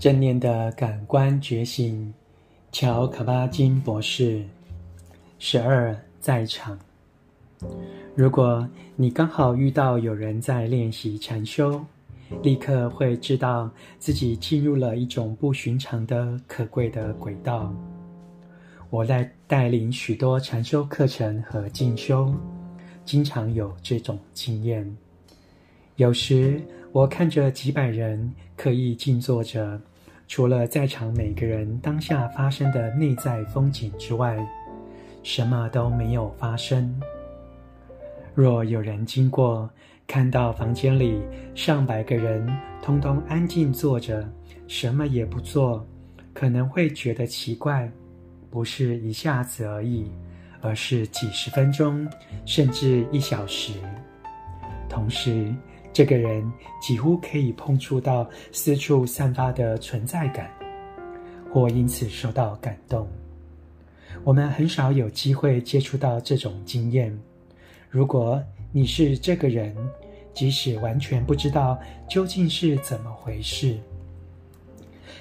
正念的感官觉醒，乔卡巴金博士。十二在场。如果你刚好遇到有人在练习禅修，立刻会知道自己进入了一种不寻常的可贵的轨道。我在带领许多禅修课程和进修，经常有这种经验。有时我看着几百人刻意静坐着。除了在场每个人当下发生的内在风景之外，什么都没有发生。若有人经过，看到房间里上百个人通通安静坐着，什么也不做，可能会觉得奇怪，不是一下子而已，而是几十分钟，甚至一小时。同时，这个人几乎可以碰触到四处散发的存在感，或因此受到感动。我们很少有机会接触到这种经验。如果你是这个人，即使完全不知道究竟是怎么回事，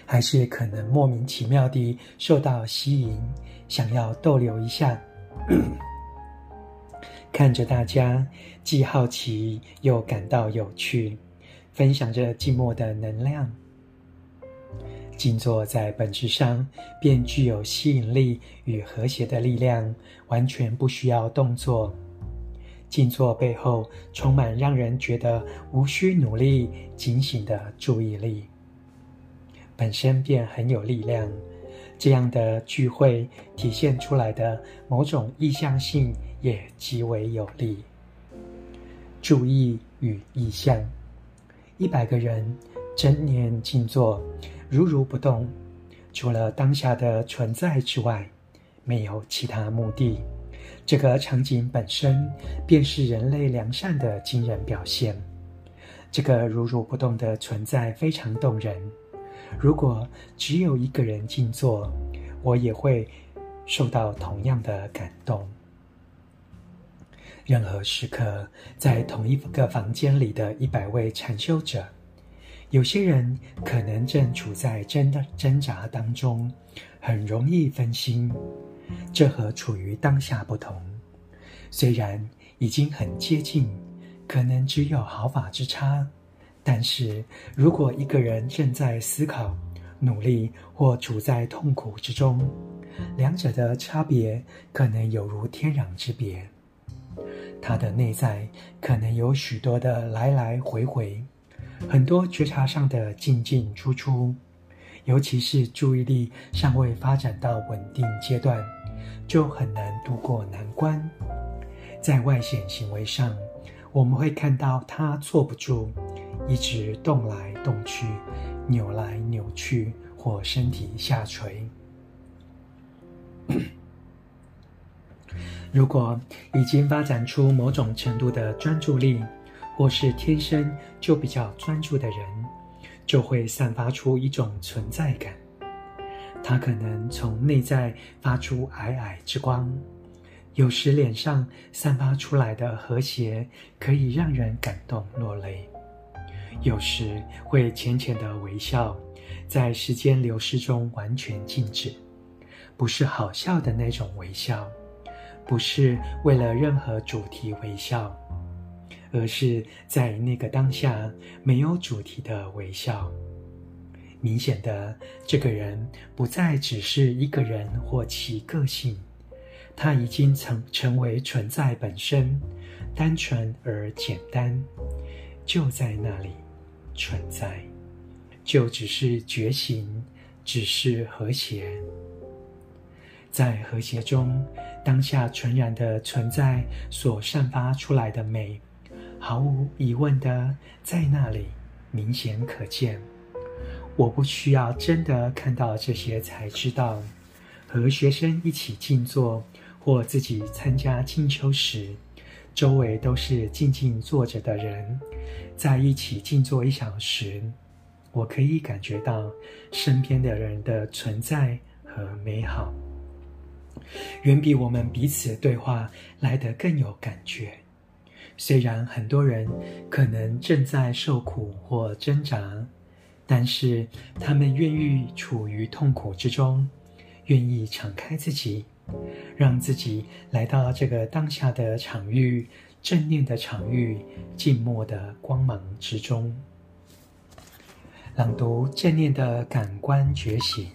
还是可能莫名其妙地受到吸引，想要逗留一下。看着大家，既好奇又感到有趣，分享着寂寞的能量。静坐在本质上便具有吸引力与和谐的力量，完全不需要动作。静坐背后充满让人觉得无需努力、警醒的注意力，本身便很有力量。这样的聚会体现出来的某种意向性也极为有力。注意与意向，一百个人正念静坐，如如不动，除了当下的存在之外，没有其他目的。这个场景本身便是人类良善的惊人表现。这个如如不动的存在非常动人。如果只有一个人静坐，我也会受到同样的感动。任何时刻，在同一个房间里的一百位禅修者，有些人可能正处在挣挣扎当中，很容易分心。这和处于当下不同。虽然已经很接近，可能只有毫发之差。但是如果一个人正在思考、努力或处在痛苦之中，两者的差别可能有如天壤之别。他的内在可能有许多的来来回回，很多觉察上的进进出出，尤其是注意力尚未发展到稳定阶段，就很难度过难关。在外显行为上，我们会看到他坐不住。一直动来动去，扭来扭去，或身体下垂。如果已经发展出某种程度的专注力，或是天生就比较专注的人，就会散发出一种存在感。他可能从内在发出皑皑之光，有时脸上散发出来的和谐，可以让人感动落泪。有时会浅浅的微笑，在时间流逝中完全静止，不是好笑的那种微笑，不是为了任何主题微笑，而是在那个当下没有主题的微笑。明显的，这个人不再只是一个人或其个性，他已经成成为存在本身，单纯而简单，就在那里。存在，就只是觉醒，只是和谐。在和谐中，当下纯然的存在所散发出来的美，毫无疑问的在那里明显可见。我不需要真的看到这些才知道。和学生一起静坐，或自己参加静修时，周围都是静静坐着的人，在一起静坐一小时，我可以感觉到身边的人的存在和美好，远比我们彼此对话来得更有感觉。虽然很多人可能正在受苦或挣扎，但是他们愿意处于痛苦之中，愿意敞开自己，让自己来到这个当下的场域、正念的场域、静默的光芒之中，朗读正念的感官觉醒。